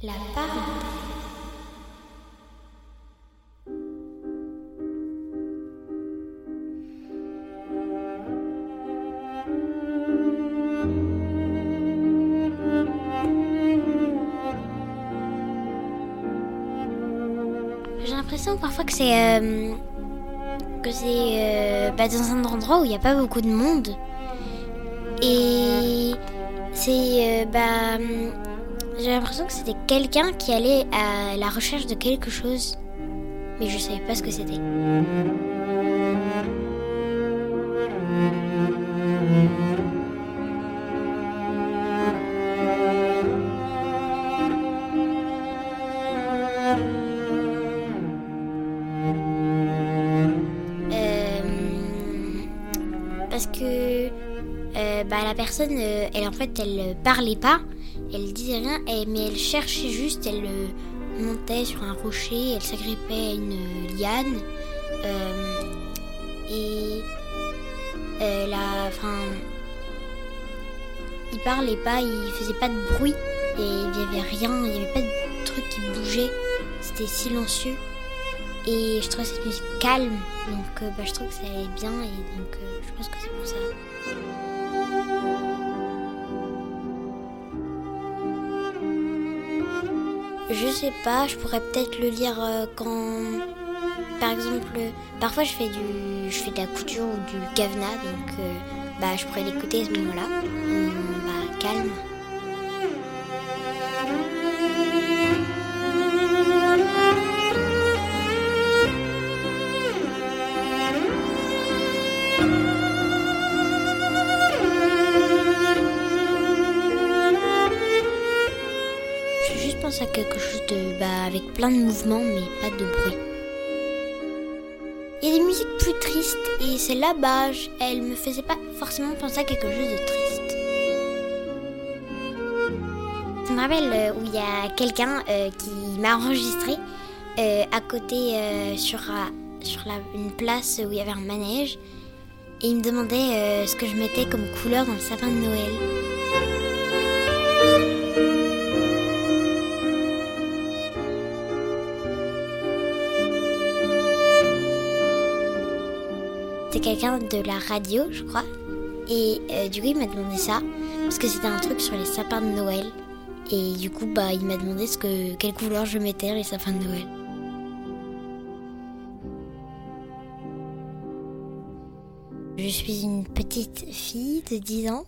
La. J'ai l'impression parfois que c'est euh, que c'est euh, bah, dans un endroit où il n'y a pas beaucoup de monde et c'est euh, bah j'ai l'impression que c'était quelqu'un qui allait à la recherche de quelque chose, mais je savais pas ce que c'était. Euh, parce que euh, bah, la personne, euh, elle en fait, elle parlait pas, elle disait rien, et- mais elle cherchait juste, elle euh, montait sur un rocher, elle s'agrippait à une liane, euh, et euh, la, enfin, il parlait pas, il faisait pas de bruit, et il y avait rien, il y avait pas de truc qui bougeait, c'était silencieux. Et je trouvais cette musique calme, donc euh, bah, je trouve que ça allait bien et donc euh, je pense que c'est pour ça. Je sais pas, je pourrais peut-être le lire euh, quand, par exemple, parfois je fais du, je fais de la couture ou du gavna, donc euh, bah je pourrais l'écouter ce moment-là, Hum, bah calme. À quelque chose de, bah, avec plein de mouvements mais pas de bruit. Il y a des musiques plus tristes et celle-là, bah, je- elle me faisait pas forcément penser à quelque chose de triste. Ça me rappelle euh, où il y a quelqu'un euh, qui m'a enregistré euh, à côté sur, une place où il y avait un manège et il me demandait ce que je mettais comme couleur dans le sapin de Noël. C'était quelqu'un de la radio, je crois. Et euh, du coup, il m'a demandé ça parce que c'était un truc sur les sapins de Noël. Et du coup, bah, il m'a demandé ce que, quelle couleur je mettais les sapins de Noël. Je suis une petite fille de 10 ans